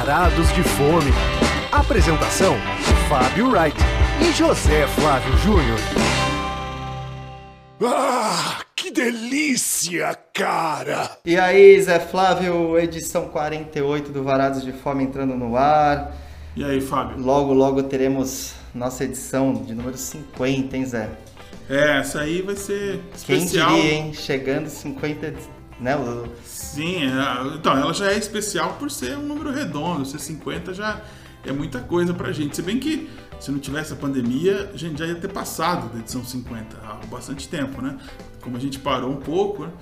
Varados de Fome. Apresentação: Fábio Wright e José Flávio Júnior. Ah, que delícia, cara! E aí, Zé Flávio, edição 48 do Varados de Fome entrando no ar. E aí, Fábio? Logo, logo teremos nossa edição de número 50, hein, Zé? É, essa aí vai ser Quem especial. diria, hein? Chegando 50, né? o- Sim, é, então ela já é especial por ser um número redondo, ser 50 já é muita coisa pra gente. Se bem que se não tivesse a pandemia, a gente já ia ter passado da edição 50 há bastante tempo, né? Como a gente parou um pouco, né?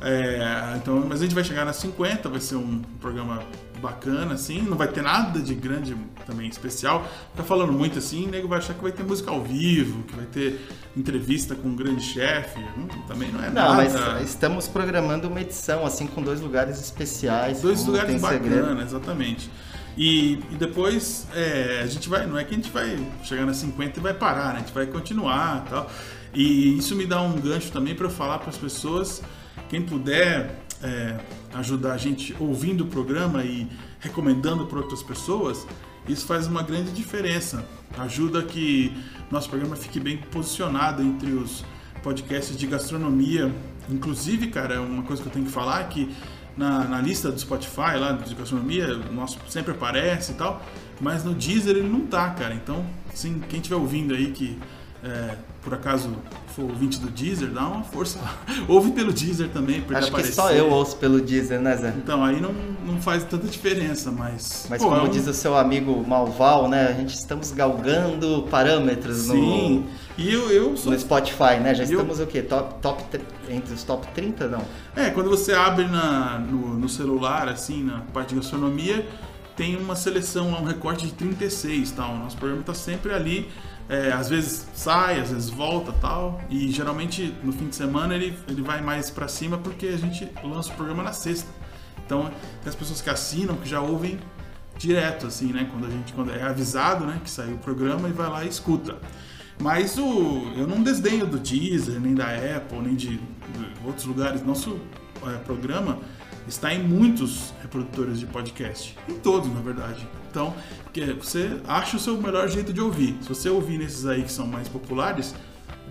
É, então, mas a gente vai chegar nas 50, vai ser um programa bacana, assim, não vai ter nada de grande também especial. Tá falando muito assim, o nego vai achar que vai ter música ao vivo, que vai ter entrevista com um grande chefe. Hum, também não é Não, nada. mas estamos programando uma edição, assim, com dois lugares especiais. Dois lugares bacanas, exatamente. E, e depois é, a gente vai, não é que a gente vai chegar nas 50 e vai parar, né? A gente vai continuar e tal. E isso me dá um gancho também para eu falar para as pessoas, quem puder é, ajudar a gente ouvindo o programa e recomendando para outras pessoas, isso faz uma grande diferença. Ajuda que nosso programa fique bem posicionado entre os podcasts de gastronomia. Inclusive, cara, uma coisa que eu tenho que falar é que na, na lista do Spotify, lá de gastronomia, nosso sempre aparece e tal, mas no Deezer ele não tá, cara. Então, assim, quem estiver ouvindo aí que é, por acaso for ouvinte do Deezer, dá uma força. Ouve pelo Deezer também, Acho que aparecer. só eu ouço pelo Deezer, né, Zé? Então, aí não, não faz tanta diferença, mas. Mas pô, como é um- diz o seu amigo Malval, né? A gente estamos galgando parâmetros Sim, no, e eu, eu sou no Spotify, né? Já Eu- estamos o quê? Top, top, tre- entre os top 30, não? É, quando você abre na, no, no celular, assim, na parte de gastronomia, tem uma seleção lá, um recorte de 36 tal. O nosso programa tá sempre ali. É, às vezes sai, às vezes volta tal. E geralmente no fim de semana ele, ele vai mais pra cima porque a gente lança o programa na sexta. Então tem as pessoas que assinam, que já ouvem direto, assim, né? Quando a gente quando é avisado, né, que saiu o programa e vai lá e escuta. Mas o, eu não desdenho do Deezer, nem da Apple, nem de, de outros lugares. Nosso é, programa está em muitos reprodutores de podcast. Em todos, na verdade. Então, você acha o seu melhor jeito de ouvir. Se você ouvir nesses aí que são mais populares,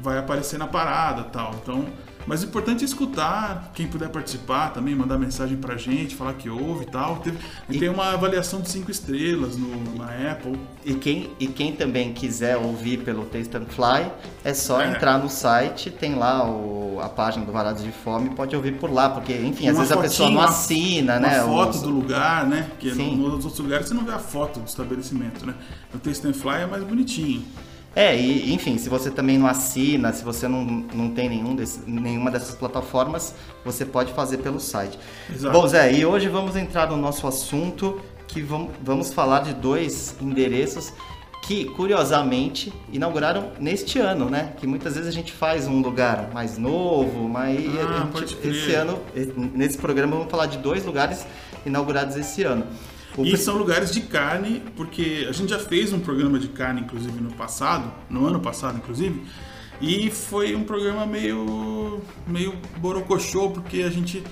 vai aparecer na parada tal. Então, mas o importante é escutar, quem puder participar também, mandar mensagem pra gente, falar que ouve e tal. Teve, E- Tem uma avaliação de 5 estrelas no, na Apple. E quem, e quem também quiser ouvir pelo Taste and Fly, é só É. entrar no site, tem lá o- a página do Varados de Fome, pode ouvir por lá, porque, enfim, às Uma vezes a pessoa não uma- assina, uma né? foto os- do lugar, né? Que Sim. no- nos outros lugares você não vê a foto do estabelecimento, né? No Taste and Fly é mais bonitinho. É, e enfim, se você também não assina, se você não, não tem nenhum desse, nenhuma dessas plataformas, você pode fazer pelo site. Exato. Bom, Zé, e hoje vamos entrar no nosso assunto, que vamos, vamos falar de dois endereços que, curiosamente, inauguraram neste ano, né? Que muitas vezes a gente faz um lugar mais novo, mas Ah, gente, esse ano, nesse programa, vamos falar de dois lugares inaugurados esse ano. O E são lugares de carne, porque a gente já fez um programa de carne, inclusive, no passado, no ano passado, inclusive, e foi um programa meio, meio borocochô, porque a gente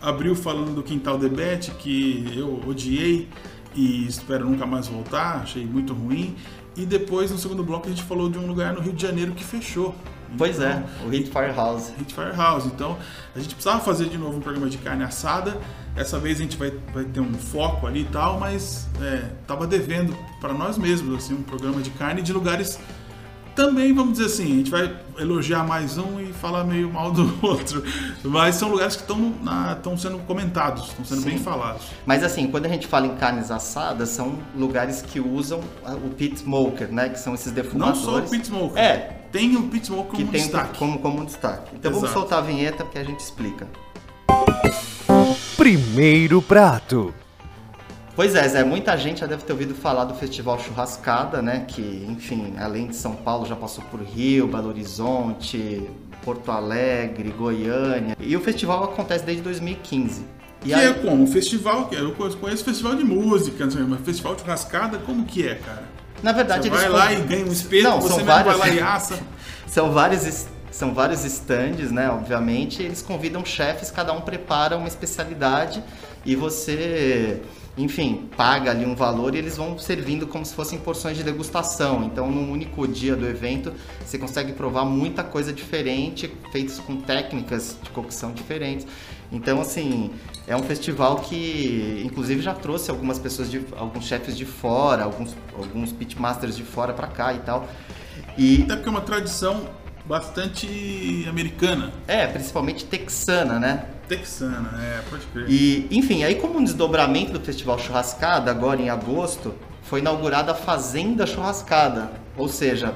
abriu falando do Quintal Debete, que eu odiei e espero nunca mais voltar, achei muito ruim, e depois, no segundo bloco, a gente falou de um lugar no Rio de Janeiro que fechou. Pois é, Então, o Hit Firehouse. Hit Firehouse. Então, a gente precisava fazer de novo um programa de carne assada. Essa vez a gente vai, vai ter um foco ali e tal, mas é, tava devendo para nós mesmos assim um programa de carne de lugares também, vamos dizer assim, a gente vai elogiar mais um e falar meio mal do outro. Mas são lugares que estão estão sendo comentados, estão sendo bem Sim. falados. Mas assim, quando a gente fala em carnes assadas, são lugares que usam o pit smoker, né? Que são esses Não defumadores. só o pit smoker. É. Tem o pit smoker que como tem destaque. como, como destaque. Então vamos Exato. soltar a vinheta que a gente explica. Primeiro prato. Pois é, Zé, muita gente já deve ter ouvido falar do Festival Churrascada, né? Que, enfim, além de São Paulo, já passou por Rio, Belo Horizonte, Porto Alegre, Goiânia. E o festival acontece desde 2015. E Que aí- é como? Festival, que eu conheço festival de música, mas festival de rascada, como que é, cara? na verdade, Você eles vai lá e ganha um espeto, Não, você são mesmo várias- vai lá e assa. São vários, são vários stands, né? Obviamente, eles convidam chefes, cada um prepara uma especialidade e você enfim, paga ali um valor e eles vão servindo como se fossem porções de degustação. Então, num único dia do evento, você consegue provar muita coisa diferente, feitas com técnicas de cocção diferentes. Então, assim, é um festival que, inclusive, já trouxe algumas pessoas, de, alguns chefes de fora, alguns, alguns pitmasters de fora para cá e tal. E até porque é uma tradição bastante americana. É, principalmente texana, né? Texana, é, pode crer. E, enfim, aí como um desdobramento do Festival Churrascada, agora em agosto, foi inaugurada a Fazenda Churrascada. Ou seja,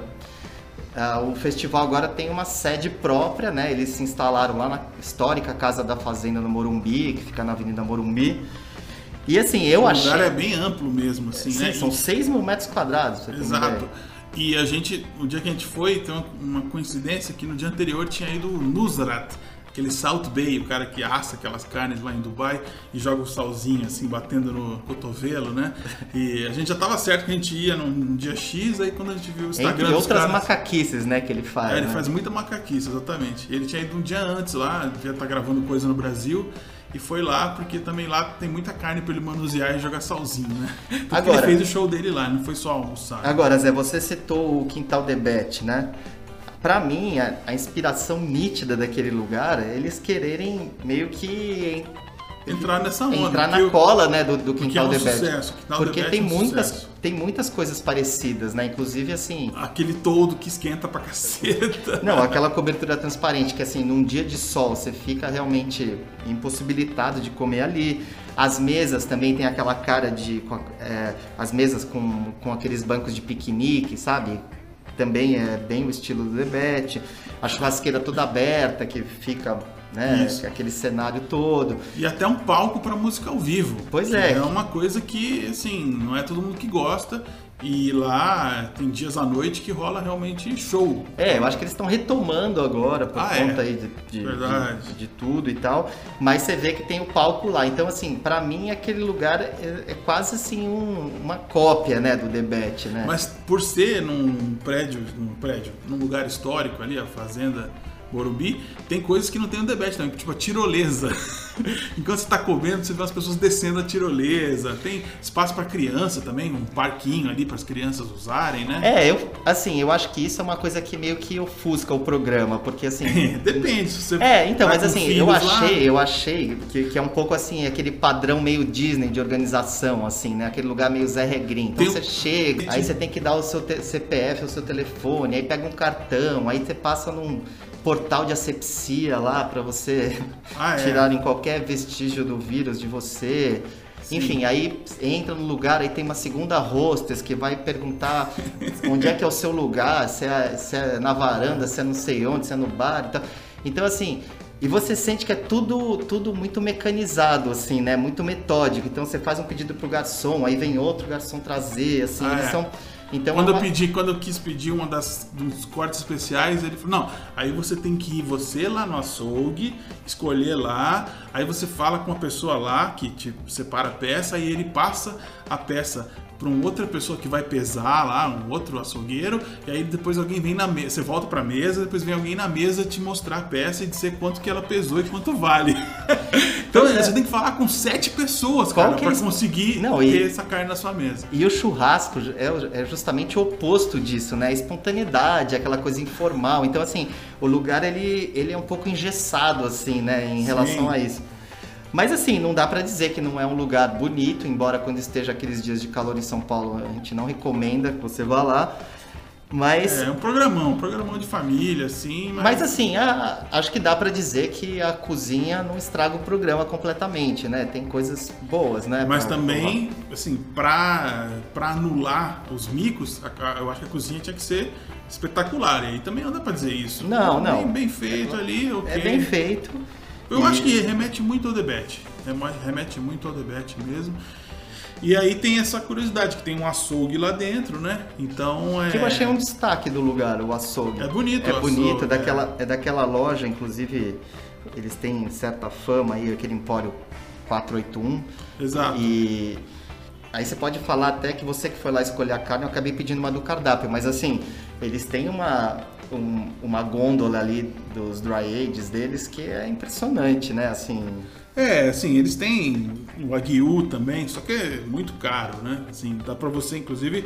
uh, o festival agora tem uma sede própria, né? Eles se instalaram lá na histórica Casa da Fazenda no Morumbi, que fica na Avenida Morumbi. E assim, eu o achei... O lugar é bem amplo mesmo, assim, Sim, né? são 6 mil metros quadrados. Exato. E a gente, no dia que a gente foi, tem uma coincidência que no dia anterior tinha ido o Nusrat, aquele Salt Bay, o cara que assa aquelas carnes lá em Dubai e joga o salzinho assim, batendo no cotovelo, né? E a gente já tava certo que a gente ia num dia X, aí quando a gente viu o Instagram Entre outras caras, macaquices, né, que ele faz. É, ele né? faz muita macaquice, exatamente. Ele tinha ido um dia antes lá, devia estar gravando coisa no Brasil. E foi lá porque também lá tem muita carne para ele manusear e jogar salzinho, né? Porque Agora, ele fez o show dele lá, não foi só almoçar. Agora, Zé, você citou o Quintal Debete, né? Para mim, a, a, inspiração nítida daquele lugar é eles quererem meio que entrar nessa onda. Entrar na cola, né, do, do Quintal é um Debete. Sucesso. Quintal porque tem é um muitas sucesso. tem muitas coisas parecidas, né? Inclusive assim, aquele todo que esquenta pra caceta. Não, aquela cobertura transparente que assim, num dia de sol você fica realmente impossibilitado de comer ali. As mesas também tem aquela cara de é, as mesas com, com aqueles bancos de piquenique, sabe? Também é bem o estilo do Debete. A churrasqueira toda aberta que fica né? Isso. Aquele cenário todo. E até um palco para música ao vivo. Pois é. É uma coisa que, assim, não é todo mundo que gosta. E lá tem dias à noite que rola realmente show. É, eu acho que eles estão retomando agora por ah, conta é? aí de, de, de, de, tudo e tal. Mas você vê que tem o palco lá. Então, assim, para mim aquele lugar é, é quase assim um, uma cópia, né, do debate, né? Mas por ser num prédio, num prédio, num lugar histórico ali, a fazenda Morumbi, tem coisas que não tem no debate também, tipo a tirolesa. Enquanto você está comendo, você vê as pessoas descendo a tirolesa. Tem espaço para criança também, um parquinho ali para as crianças usarem, né? É, eu, assim, eu acho que isso é uma coisa que meio que ofusca o programa, porque assim. Depende, se você. É, então, tá mas assim, eu achei, lá... eu achei que, que é um pouco assim, aquele padrão meio Disney de organização, assim, né? Aquele lugar meio Zé Regrin. Então Tem- você chega, aí você tem que dar o seu CPF, o seu telefone, aí pega um cartão, aí você passa num portal de asepsia lá pra você Ah, é. tirarem qualquer vestígio do vírus de você. Enfim, aí entra no lugar, aí tem uma segunda hostess que vai perguntar onde é que é o seu lugar, se é, se é na varanda, se é não sei onde, se é no bar e tal. Então, assim, e você sente que é tudo, tudo muito mecanizado, assim, né? Muito metódico. Então você faz um pedido pro garçom, aí vem outro garçom trazer, assim, Ah, eles é. são. Então Quando eu pedi, quando eu quis pedir uma das dos cortes especiais, ele falou: "Não, aí você tem que ir você lá no açougue, escolher lá, aí você fala com a pessoa lá que te separa a peça e ele passa a peça para uma outra pessoa que vai pesar lá, um outro açougueiro, e aí depois alguém vem na mesa, você volta para mesa, depois vem alguém na mesa te mostrar a peça e dizer quanto que ela pesou e quanto vale. então é. você tem que falar com sete pessoas, Qual cara, que é para esse- conseguir Não, ter e- essa carne na sua mesa. E o churrasco é, é justamente o oposto disso, né? A espontaneidade, aquela coisa informal. Então, assim, o lugar ele, ele é um pouco engessado, assim, né? Em relação a isso. Mas, assim, não dá pra dizer que não é um lugar bonito, embora quando esteja aqueles dias de calor em São Paulo, a gente não recomenda que você vá lá. Mas, É um programão, um programão de família, assim, mas, mas assim, a- acho que dá pra dizer que a cozinha não estraga o programa completamente, né? Tem coisas boas, né? Mas pra também, assim, pra, pra anular os micos, a- a- eu acho que a cozinha tinha que ser espetacular. E aí também não dá pra dizer isso. Não, Bem- não. Bem, feito ali, ok. É bem feito. Eu E- acho que remete muito ao debate. Remete muito ao debate mesmo. E aí tem essa curiosidade, que tem um açougue lá dentro, né? Então é. Que eu achei um destaque do lugar, o açougue. É bonito É o bonito, açougue, é daquela, é. daquela loja, inclusive, eles têm certa fama aí, aquele Empório 481. Exato. E aí você pode falar até que você que foi lá escolher a carne, eu acabei pedindo uma do cardápio, mas assim, eles têm uma, um- uma gôndola ali dos dry ages deles que é impressionante, né? Assim, É, assim, eles têm o Aguiu também, só que é muito caro, né? Assim, dá pra você, inclusive,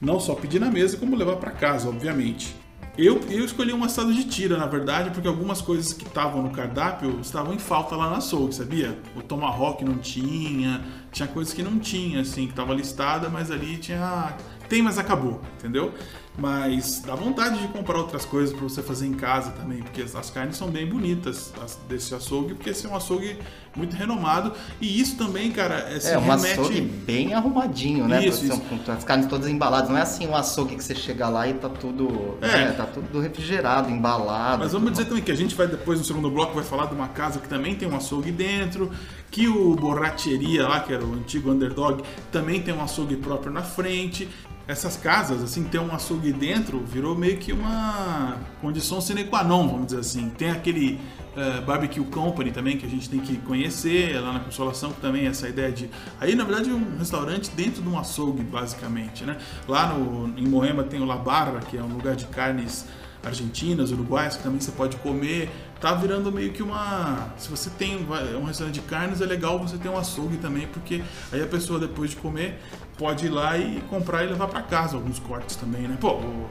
não só pedir na mesa, como levar pra casa, obviamente. Eu, eu escolhi um assado de tira, na verdade, porque algumas coisas que estavam no cardápio estavam em falta lá na açougue, sabia? O tomahawk não tinha, tinha coisas que não tinha, assim, que tava listada, mas ali tinha... Tem, mas acabou, entendeu? Mas dá vontade de comprar outras coisas para você fazer em casa também, porque as- carnes são bem bonitas as- desse açougue, porque esse é um açougue muito renomado. E isso também, cara, é, se é um remete... açougue bem arrumadinho, né? Isso, isso. Com as carnes todas embaladas. Não é assim um açougue que você chega lá e tá tudo. É. né, tá tudo refrigerado, embalado. Mas vamos dizer também que a gente vai depois no segundo bloco vai falar de uma casa que também tem um açougue dentro, que o Borracheria lá, que era o antigo underdog, também tem um açougue próprio na frente. Essas casas, assim, ter um açougue dentro virou meio que uma condição sine qua non, vamos dizer assim. Tem aquele eh, Barbecue Company também que a gente tem que conhecer lá na Consolação, que também é essa ideia de. Aí, na verdade, é um restaurante dentro de um açougue, basicamente, né? Lá no, em Moema tem o La Barra, que é um lugar de carnes argentinas, uruguaias, que também você pode comer. Tá virando meio que uma. Se você tem vai- um restaurante de carnes, é legal você ter um açougue também, porque aí a pessoa depois de comer pode ir lá e comprar e levar para casa alguns cortes também, né? Pô, o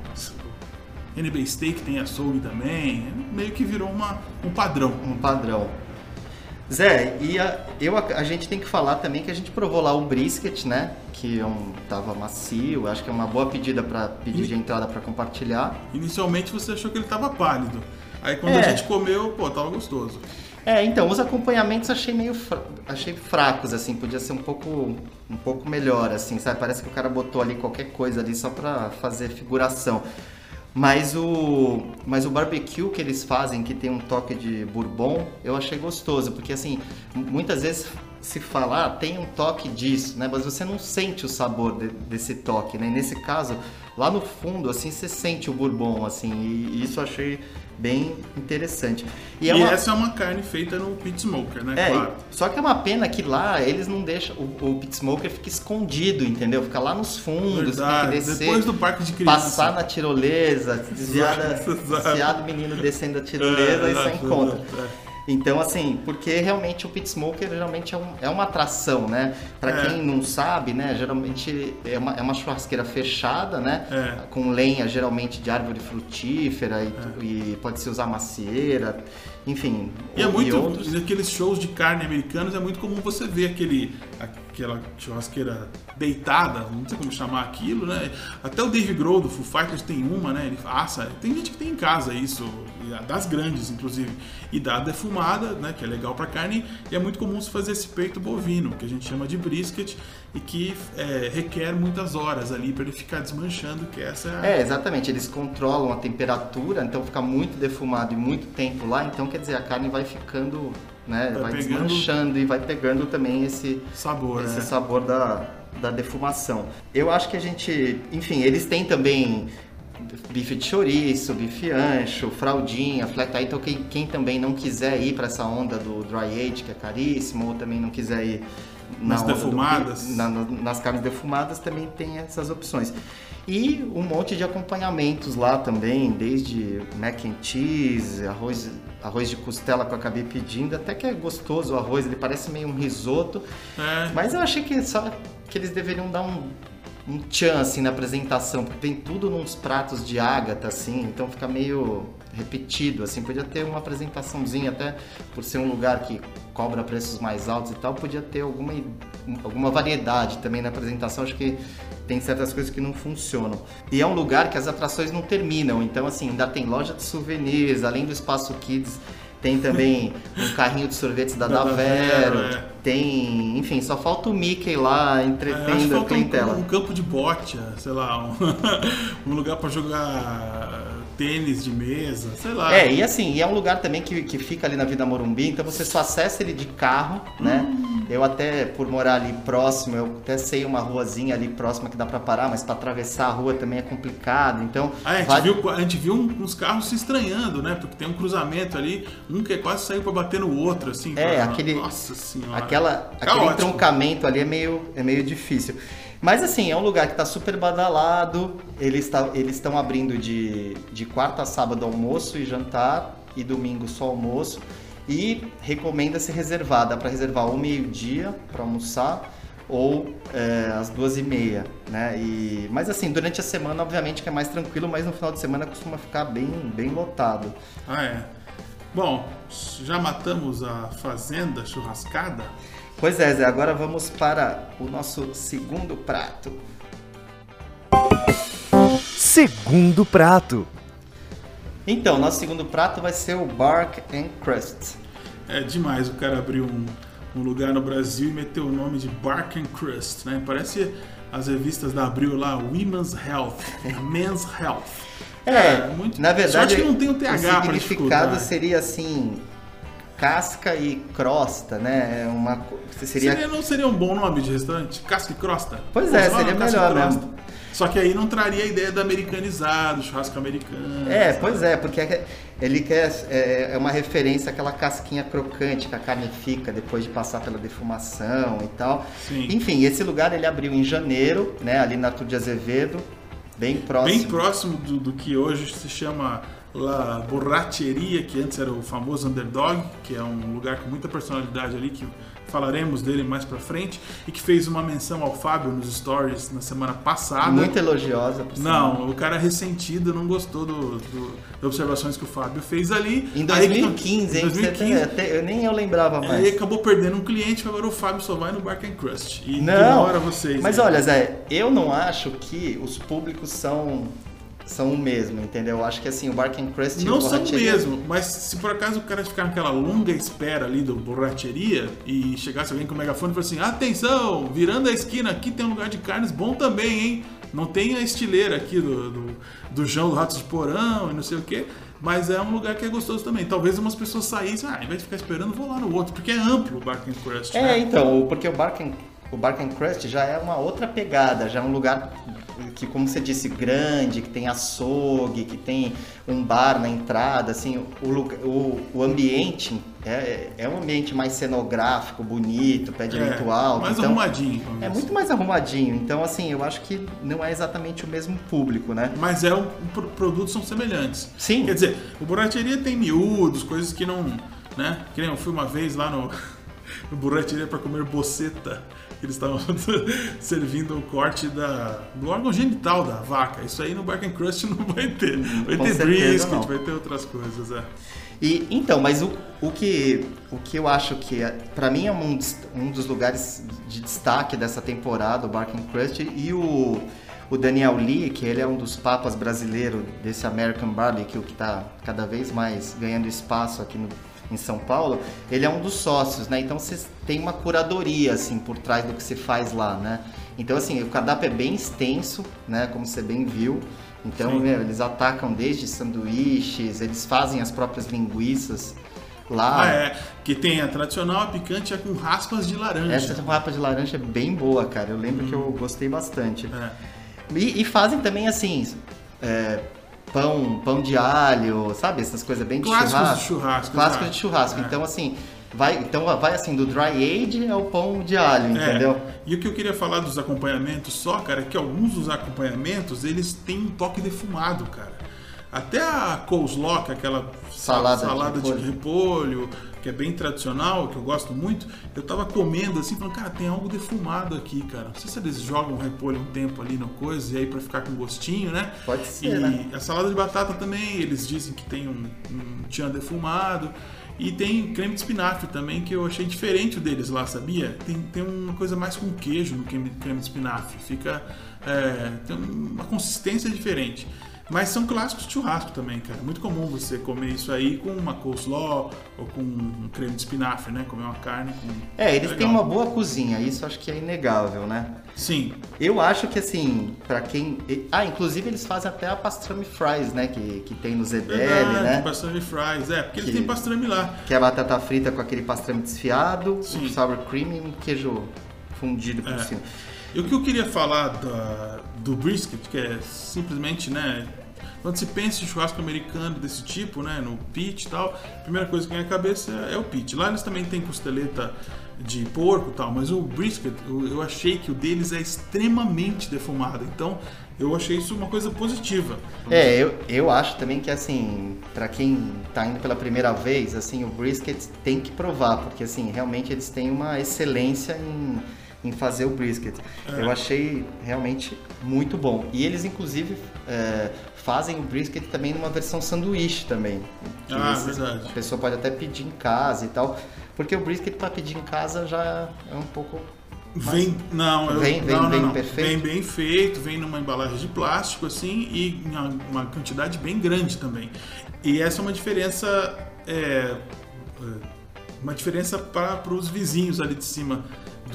NB Steak tem açougue também, meio que virou uma, um padrão. Um padrão. Zé, e a, eu, a gente tem que falar também que a gente provou lá o brisket, né? Que é um, tava macio, acho que é uma boa pedida para pedir de entrada para compartilhar. Inicialmente você achou que ele tava pálido. Aí quando É. a gente comeu, pô, tava gostoso. É, então, os acompanhamentos achei meio fra- achei fracos, assim, podia ser um pouco um pouco melhor, assim, sabe? Parece que o cara botou ali qualquer coisa ali só pra fazer figuração. Mas o mas o barbecue que eles fazem, que tem um toque de bourbon, eu achei gostoso, porque assim, muitas vezes se falar tem um toque disso, né? Mas você não sente o sabor de- desse toque, né? E nesse caso, lá no fundo, assim, você sente o bourbon, assim, e, e isso eu achei bem interessante. E, é uma- essa é uma carne feita no pit smoker, né? é, claro. só que é uma pena que lá eles não deixam. O, o pit smoker fica escondido, entendeu? Fica lá nos fundos, Verdade, tem que descer. depois do parque de criança. Passar na tirolesa, desviar, da- desviar do menino descendo a tirolesa É, e só exato, encontra. é. Então, assim, porque realmente o pit smoker geralmente é, um- é uma atração, né? Pra É. quem não sabe, né? Geralmente é uma, é uma churrasqueira fechada, né? É. Com lenha geralmente de árvore frutífera e, e pode se usar macieira, enfim. E é muito, outros. naqueles shows de carne americanos, é muito comum você ver aquele, aquela churrasqueira deitada, não sei como chamar aquilo, né? Até o Dave Grohl do Foo Fighters tem uma, né? Ele assa, tem gente que tem em casa isso, e das grandes, inclusive, e dá defumada, né? Que é legal pra carne, e é muito comum se fazer esse peito bovino, que a gente chama de brisket, e que é, requer muitas horas ali para ele ficar desmanchando, que essa é a É, exatamente. Eles controlam a temperatura, então fica muito defumado e muito tempo lá, então quer dizer, a carne vai ficando, né, Vai vai, pegando- desmanchando e vai pegando também esse, sabor, esse né? sabor da, da defumação. Eu acho que a gente, enfim, eles têm também bife de chouriço, bife ancho, fraldinha, flat eye, então quem, quem também não quiser ir para essa onda do dry age, que é caríssimo, ou também não quiser ir na Nas do- defumadas. na- na- nas carnes defumadas também tem essas opções. E um monte de acompanhamentos lá também, desde mac and cheese, arroz, arroz de costela que eu acabei pedindo, até que é gostoso o arroz, ele parece meio um risoto, É. mas eu achei que só que eles deveriam dar um, um tchan assim na apresentação, porque tem tudo nos pratos de ágata assim, então fica meio repetido assim, podia ter uma apresentaçãozinha até por ser um lugar que cobra preços mais altos e tal, podia ter alguma alguma variedade também na apresentação, acho que tem certas coisas que não funcionam. E é um lugar que as atrações não terminam, então assim, ainda tem loja de souvenirs, além do espaço kids, tem também um carrinho de sorvetes da Da Davero, é. tem, enfim, só falta o Mickey lá É, entretendo a falta clientela. um, um campo de bote, sei lá, um, um lugar pra jogar tênis de mesa, sei lá. É, e assim, e é um lugar também que, que fica ali na Vida Morumbi, então você só acessa ele de carro, né? Hum. Eu até, por morar ali próximo, eu até sei uma ruazinha ali próxima que dá pra parar, mas pra atravessar a rua também é complicado, então... Ah, a, gente vale- viu, a gente viu uns carros se estranhando, né? Porque tem um cruzamento ali, um que quase saiu pra bater no outro, assim. É, pra- aquele- Nossa senhora. Aquela, aquele Caótico. entroncamento ali é meio, é meio difícil. Mas assim, é um lugar que está super badalado. Eles tá, estão abrindo de, de quarta a sábado almoço e jantar e domingo só almoço. E recomenda-se reservar, dá para reservar ou meio-dia para almoçar ou é, às duas e meia, né? E, mas assim, durante a semana, obviamente que é mais tranquilo, mas no final de semana costuma ficar bem, bem lotado. Ah, é. Bom, já matamos a fazenda churrascada? Pois é, Zé, agora vamos para o nosso segundo prato. Segundo prato. Então, nosso segundo prato vai ser o Bark and Crust. É demais o cara abrir um, um lugar no Brasil e meter o nome de Bark and Crust, né? Parece as revistas da Abril lá, Women's Health, Men's Health. É, é muito, na verdade, só que não tem o TH o significado seria assim, casca e crosta, né? É uma seria... seria não seria um bom nome de restaurante? Casca e crosta? Pois é, seria melhor mesmo. Só que aí não traria a ideia do americanizado, churrasco americano. É, sabe? pois é, porque é ele quer é, é, uma referência àquela casquinha crocante que a carne fica depois de passar pela defumação e tal. Sim. Enfim, esse lugar ele abriu em janeiro, né, ali na Tudo de Azevedo, bem próximo. Bem próximo do, do que hoje se chama La Borracheria, que antes era o famoso Underdog, que é um lugar com muita personalidade ali que falaremos dele mais pra frente, e que fez uma menção ao Fábio nos stories na semana passada. Muito elogiosa, por Não, o cara ressentido não gostou do, do, das observações que o Fábio fez ali. Em 2015, aí, hein? 2015, até, eu nem eu lembrava mais. Aí acabou perdendo um cliente, agora o Fábio só vai no Bark and Crust. E não, ignora vocês. Mas né? olha, Zé, eu não acho que os públicos são são o mesmo, entendeu? Eu acho que assim, o Bark and Crust Não são o mesmo, mas se por acaso o cara ficar naquela longa espera ali do borracheria e chegasse alguém com o megafone e falasse assim: atenção, virando a esquina, aqui tem um lugar de carnes bom também, hein? Não tem a estileira aqui do, do, do João do Ratos de Porão e não sei o que, mas é um lugar que é gostoso também. Talvez umas pessoas saíssem, ah, ao invés de ficar esperando, vou lá no outro, porque é amplo o Bark and Crust. É, né? então, porque o Bark and o Bark and Crust já é uma outra pegada, já é um lugar que, como você disse, grande, que tem açougue, que tem um bar na entrada, assim, o, o, o ambiente é, é um ambiente mais cenográfico, bonito, pé direito é, alto. Mais então, arrumadinho. É muito mais arrumadinho. Então, assim, eu acho que não é exatamente o mesmo público, né? Mas é, um, produtos são semelhantes. Sim. Quer dizer, o Burateria tem miúdos, coisas que não, né? Que nem eu fui uma vez lá no, no para comer boceta eles estavam servindo o corte da, do órgão genital da vaca. Isso aí no Bark and Crust não vai ter. Vai Com ter brisket, não. vai ter outras coisas, é. E, então, mas o, o, que, o que eu acho que, é, para mim, é um, um dos lugares de destaque dessa temporada, o Bark and Crust, e o, o Daniel Lee, que ele é um dos papas brasileiros desse American Barbecue, que está cada vez mais ganhando espaço aqui no, em São Paulo, ele é um dos sócios, né? Então você tem uma curadoria assim por trás do que se faz lá, né? Então assim, o cardápio é bem extenso, né? Como você bem viu. Então meu, eles atacam desde sanduíches, eles fazem as próprias linguiças lá. Ah, é. Que tem a tradicional, a picante é com raspas de laranja. Essa com raspas de laranja é bem boa, cara. Eu lembro hum. que eu gostei bastante. É. E, e, fazem também assim. É, pão, pão de alho, sabe? Essas coisas bem de Clássicos churrasco. De churrasco Clássicos de churrasco. É. Então, assim, vai, então vai assim, do dry age ao pão de alho, é. entendeu? E o que eu queria falar dos acompanhamentos só, cara, é que alguns dos acompanhamentos, eles têm um toque defumado, cara. Até a coleslaw, que é aquela salada, salada de, repolho. de repolho, que é bem tradicional, que eu gosto muito, eu tava comendo assim, falando, cara, tem algo defumado aqui, cara. Não sei se eles jogam repolho um tempo ali no coisa, e aí pra ficar com gostinho, né? Pode ser, e né? a salada de batata também, eles dizem que tem um, um tchan defumado. E tem creme de espinafre também, que eu achei diferente deles lá, sabia? Tem, tem uma coisa mais com queijo no creme, creme de espinafre. Fica. É, tem uma consistência diferente. Mas são clássicos de churrasco também, cara. Muito comum você comer isso aí com uma coleslaw ou com um creme de espinafre, né? Comer uma carne com... É, eles é têm uma boa cozinha, isso acho que é inegável, né? Sim. Eu acho que assim, para quem... Ah, inclusive eles fazem até a pastrami fries, né? Que, que tem no Zedele, Verdade, né? pastrami fries, é, porque que, eles têm pastrami lá. Que é a batata frita com aquele pastrami desfiado, Sim. sour cream e um queijo fundido por é. cima. E o que eu queria falar da, do brisket, que é simplesmente, né, quando se pensa em churrasco americano desse tipo, né, no pit e tal, a primeira coisa que vem à cabeça é o pit. Lá eles também têm costeleta de porco e tal, mas o brisket, eu, achei que o deles é extremamente defumado. Então, eu achei isso uma coisa positiva. É, eu, eu acho também que assim, para quem tá indo pela primeira vez, assim, o brisket tem que provar, porque assim, realmente eles têm uma excelência em, em fazer o brisket. É. Eu achei realmente muito bom. E eles inclusive é, fazem o brisket também numa versão sanduíche também. Ah, esses- verdade. A pessoa pode até pedir em casa e tal, porque o brisket para pedir em casa já é um pouco Vem, não, eu, Vem- vem- não, não, vem não. perfeito? Vem bem feito, vem numa embalagem de plástico assim e uma- uma quantidade bem grande também. E essa é uma diferença, é, é, uma diferença para os vizinhos ali de cima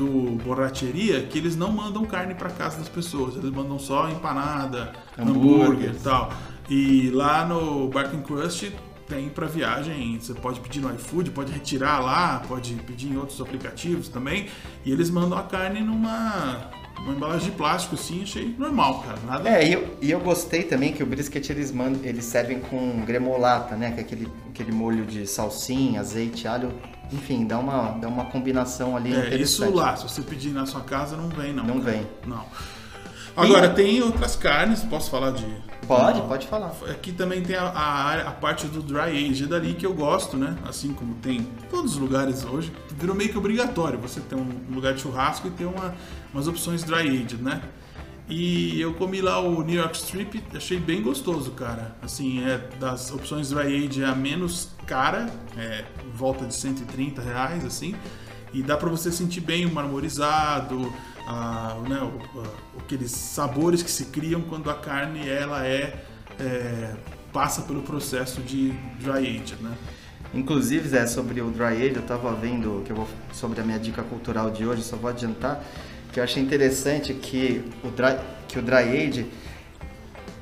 do borracheria, que eles não mandam carne para casa das pessoas, eles mandam só empanada, Hambúrguer. e tal. E lá no Barking Crust tem para viagem, você pode pedir no iFood, pode retirar lá, pode pedir em outros aplicativos também. E eles mandam a carne numa, numa embalagem de plástico, assim, achei normal, cara. Nada. É, e eu, e eu gostei também que o brisket eles, mandam, eles servem com gremolata, né? Que é aquele, aquele molho de salsinha, azeite, alho. Enfim, dá uma, dá uma combinação ali É, isso lá, se você pedir na sua casa, não vem, não. Não cara. vem. Não. Agora, tem outras carnes, posso falar de. Pode, de- pode falar. Aqui também tem a, a, a parte do dry age dali que eu gosto, né? Assim como tem em todos os lugares hoje. Virou meio que obrigatório você ter um lugar de churrasco e ter uma, umas opções dry aged, né? E eu comi lá o New York Strip, achei bem gostoso, cara. Assim, é das opções dry aged é a menos cara, é volta de 130 reais, assim. E dá pra você sentir bem o marmorizado, a, né, o- a- aqueles sabores que se criam quando a carne ela é, é, passa pelo processo de dry aged, né? Inclusive, Zé, sobre o dry age, eu tava vendo que eu vou sobre a minha dica cultural de hoje, só vou adiantar que eu achei interessante que o dry, que o dry age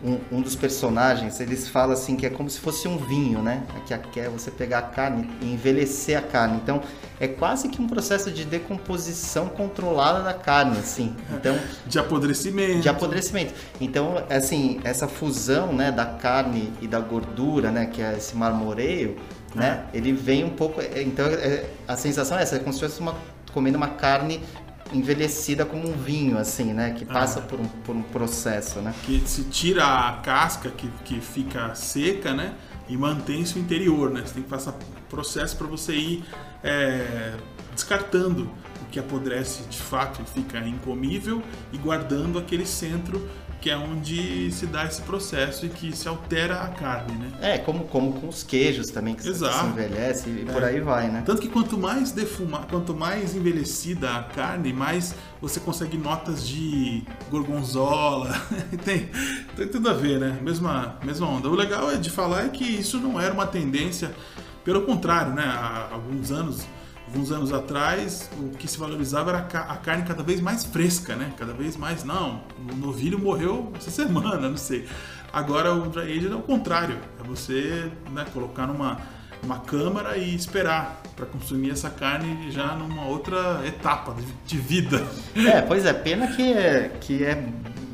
um, um dos personagens, eles falam assim que é como se fosse um vinho, né? Que é- que é você pegar a carne e envelhecer a carne. Então, é quase que um processo de decomposição controlada da carne, assim. Então, De apodrecimento. de apodrecimento. Então, assim, essa fusão, né, da carne e da gordura, né, que é esse marmoreio, né, ele vem um pouco. é, Então, é, a sensação é essa, é como se fosse uma, comendo uma carne envelhecida como um vinho, assim, né, que passa por, um, por um processo, né. que se tira a casca que, que fica seca, né? E mantém-se o interior, né? Você tem que passar processo para você ir é, descartando o que apodrece de fato e fica incomível e guardando aquele centro que é onde se dá esse processo e que se altera a carne, né? É, como, como com os queijos também, que se- Exato. se envelhece e por É. aí vai, né. Tanto que quanto mais defumar, quanto mais envelhecida a carne, mais você consegue notas de gorgonzola. tem, tem tudo a ver, né? Mesma, mesma onda. O legal é de falar é que isso não era uma tendência, pelo contrário, né? Há alguns anos, alguns anos atrás, o que se valorizava era a ca- a carne cada vez mais fresca, né? Cada vez mais, não, o novilho morreu essa semana, não sei. Agora o dry aged é o contrário, é você né, colocar numa uma câmara e esperar para consumir essa carne já numa outra etapa de, de vida. É, pois é, pena que é, que é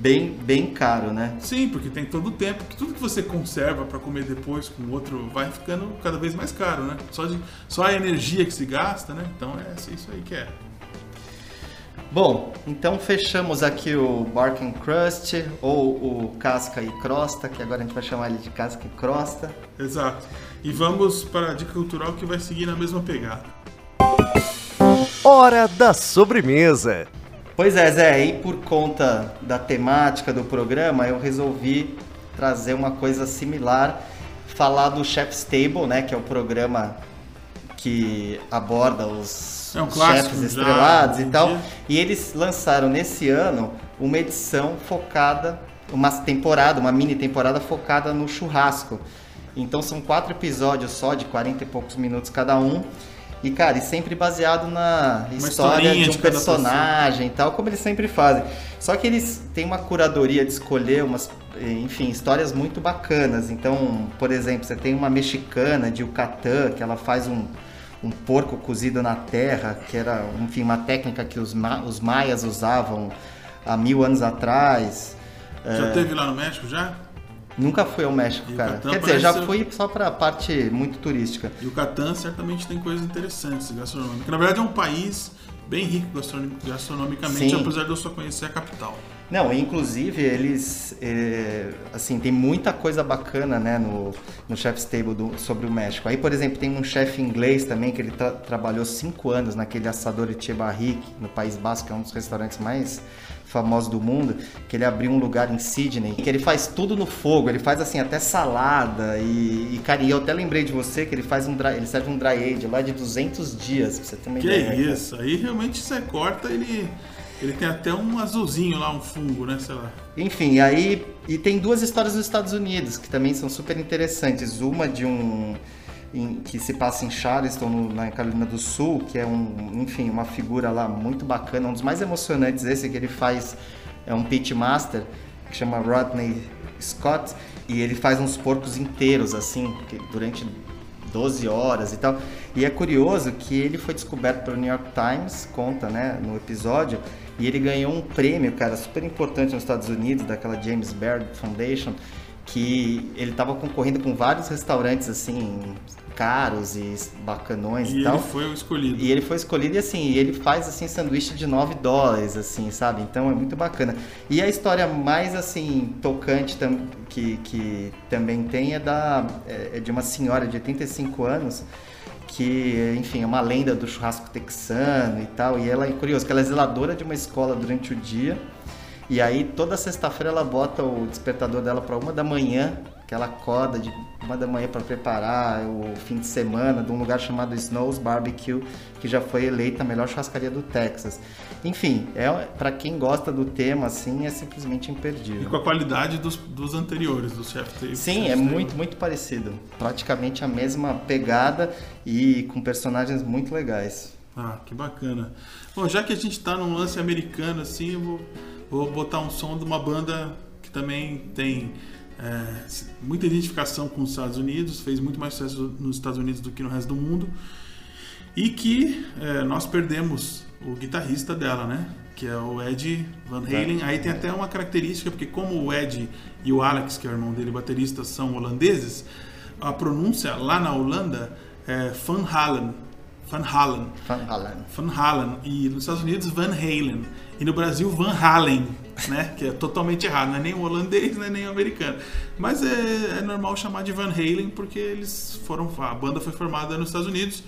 bem, bem caro, né. Sim, porque tem todo o tempo que tudo que você conserva para comer depois com o outro vai ficando cada vez mais caro, né? Só, de, só a energia que se gasta, né? Então é isso aí que é. Bom, então fechamos aqui o Barking Crust, ou o Casca e Crosta, que agora a gente vai chamar ele de Casca e Crosta. Exato. E vamos para a dica cultural que vai seguir na mesma pegada. Hora da sobremesa. Pois é, Zé, e por conta da temática do programa, eu resolvi trazer uma coisa similar, falar do Chef's Table, né, que é o programa que aborda os É um clássico chefes já, estrelados hoje e tal. E eles lançaram nesse ano uma edição focada, uma temporada, uma mini temporada focada no churrasco. Então são quatro episódios só, de 40 e poucos minutos cada um. E, cara, e sempre baseado na história de um de personagem e tal, como eles sempre fazem. Só que eles têm uma curadoria de escolher umas, enfim, histórias muito bacanas. Então, por exemplo, você tem uma mexicana de Yucatán, que ela faz um, um porco cozido na terra, que era, enfim, uma técnica que os, ma os maias usavam há mil anos atrás. Já teve lá no México já? Nunca fui ao México, E cara. Quer dizer, já parece- fui só pra parte muito turística. E o Catan certamente tem coisas interessantes gastronômicas. Na verdade é um país bem rico gastronom- gastronomicamente, Sim. apesar de eu só conhecer a capital. Não, inclusive eles, é, assim, tem muita coisa bacana, né, no, no Chef's Table do- sobre o México. Aí, por exemplo, tem um chefe inglês também que ele tra- trabalhou cinco anos naquele assador Echevarri, no País Basco, que é um dos restaurantes mais famosos do mundo, que ele abriu um lugar em Sydney, que ele faz tudo no fogo, ele faz assim até salada e, e cara, e eu até lembrei de você que ele faz um dry, ele serve um dry age lá de 200 dias, pra você uma Que ideia. cara. isso, aí realmente você corta, ele, ele tem até um azulzinho lá, um fungo, né, sei lá. Enfim, aí e tem duas histórias dos Estados Unidos que também são super interessantes. Uma de um em- que se passa em Charleston, no- na Carolina do Sul, que é um, enfim, uma figura lá muito bacana, um dos mais emocionantes esse que ele faz é um pitmaster que chama Rodney Scott e ele faz uns porcos inteiros assim, durante 12 horas e tal. E é curioso que ele foi descoberto pelo New York Times, conta, né, no episódio, e ele ganhou um prêmio, cara, super importante nos Estados Unidos, daquela James Baird Foundation, que ele tava concorrendo com vários restaurantes, assim, caros e bacanões E e, tal. ele foi o escolhido. E ele foi escolhido e assim, ele faz assim sanduíche de 9 dólares, assim, sabe? Então é muito bacana. E a história mais assim tocante que, que também tem é da é é de uma senhora de 85 anos que, enfim, é uma lenda do churrasco texano e tal. E ela é curioso que ela é zeladora de uma escola durante o dia. E aí toda sexta-feira ela bota o despertador dela para uma da manhã, que ela acorda de uma da manhã para preparar o fim de semana de um lugar chamado Snow's Barbecue, que já foi eleita a melhor churrascaria do Texas. Enfim, é para quem gosta do tema assim, é simplesmente E imperdível. com a qualidade dos, dos anteriores, do Chef Table. Sim, Chef é Table. muito, muito parecido. Praticamente a mesma pegada e com personagens muito legais. Ah, que bacana. Bom, já que a gente tá num lance americano assim, eu vou, vou botar um som de uma banda que também tem é, muita identificação com os Estados Unidos, fez muito mais sucesso nos Estados Unidos do que no resto do mundo. E que é, nós perdemos o guitarrista dela, né? Que é o Ed Van Halen. Aí tem até uma característica, porque como o Ed e o Alex, que é o irmão dele, baterista, são holandeses, a pronúncia lá na Holanda é Van Halen. Van Halen. Van Halen. Van Halen. E nos Estados Unidos, Van Halen. E no Brasil, Van Halen, né? Que é totalmente errado. Não é nem holandês, não é nem americano. Mas é, é normal chamar de Van Halen porque eles foram... A banda foi formada nos Estados Unidos.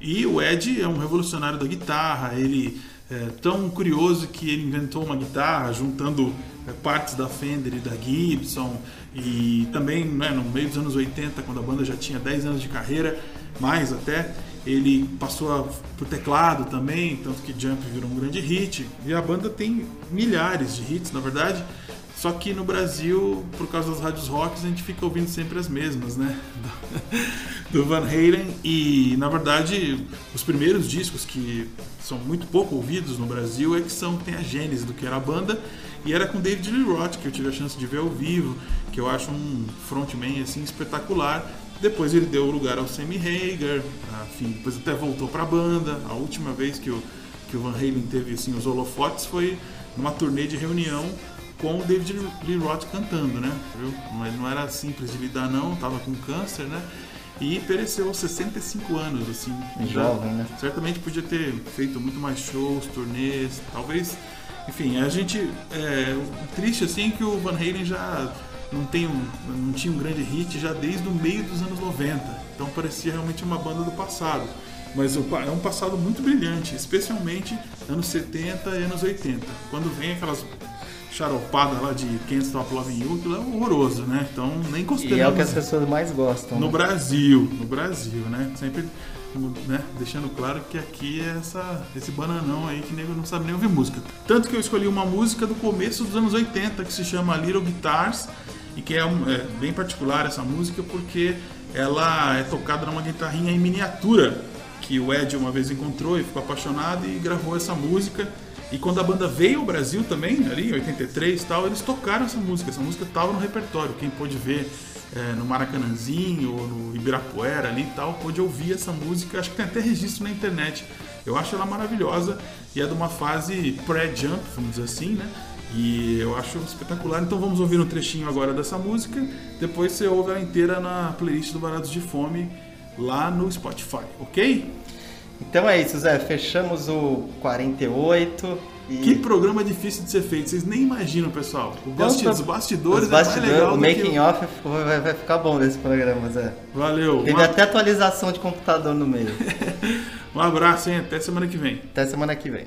E o Ed é um revolucionário da guitarra. Ele é tão curioso que ele inventou uma guitarra juntando é, partes da Fender e da Gibson. E também, né, no meio dos anos 80, quando a banda já tinha 10 anos de carreira, mais até, ele passou a, pro teclado também, tanto que Jump virou um grande hit. E a banda tem milhares de hits, na verdade. Só que no Brasil, por causa das rádios rock, a gente fica ouvindo sempre as mesmas, né? Do Van Halen. E, na verdade, os primeiros discos que são muito pouco ouvidos no Brasil é que são tem a gênese do que era a banda. E era com David Lee Roth, que eu tive a chance de ver ao vivo, que eu acho um frontman assim espetacular. Depois ele deu lugar ao Sammy Hagar, enfim, depois até voltou para a banda. A última vez que o, que o Van Halen teve assim, os holofotes foi numa turnê de reunião com o David Lee Roth cantando, né? Viu? Não, não era simples de lidar não, tava com câncer, né? E pereceu aos 65 anos, assim. Jovem, né? Certamente podia ter feito muito mais shows, turnês, talvez. Enfim, a gente. É, triste assim é que o Van Halen já não, tem um, não tinha um grande hit já desde o meio dos anos 90. Então parecia realmente uma banda do passado. Mas é um passado muito brilhante, especialmente anos 70 e anos 80. Quando vem aquelas charopadas lá de Can't Stop Loving You, aquilo é horroroso, né? Então nem E consideramos é o que as pessoas mais gostam. no né? Brasil, no Brasil, né? Sempre né? deixando claro que aqui é essa, esse bananão aí que nego não sabe nem ouvir música. Tanto que eu escolhi uma música do começo dos anos 80 que se chama Little Guitars e que é, um- é bem particular essa música porque ela é tocada numa guitarrinha em miniatura que o Ed uma vez encontrou e ficou apaixonado e gravou essa música. E quando a banda veio ao Brasil também, ali em 83 e tal, eles tocaram essa música. Essa música estava no repertório. Quem pôde ver é, no Maracanãzinho ou no Ibirapuera ali e tal, pôde ouvir essa música. Acho que tem até registro na internet. Eu acho ela maravilhosa e é de uma fase pré-jump, vamos dizer assim, né? E eu acho espetacular. Então vamos ouvir um trechinho agora dessa música. Depois você ouve ela inteira na playlist do Baratos de Fome lá no Spotify, ok? Então é isso, Zé. Fechamos o 48. E... Que programa difícil de ser feito, vocês nem imaginam, pessoal. O basti Então, os bastidores Os bastidores, é legal o making off vai, vai ficar bom desse programa, Zé. Valeu. Teve Um, até atualização de computador no meio. um abraço, hein? Até semana que vem. Até semana que vem.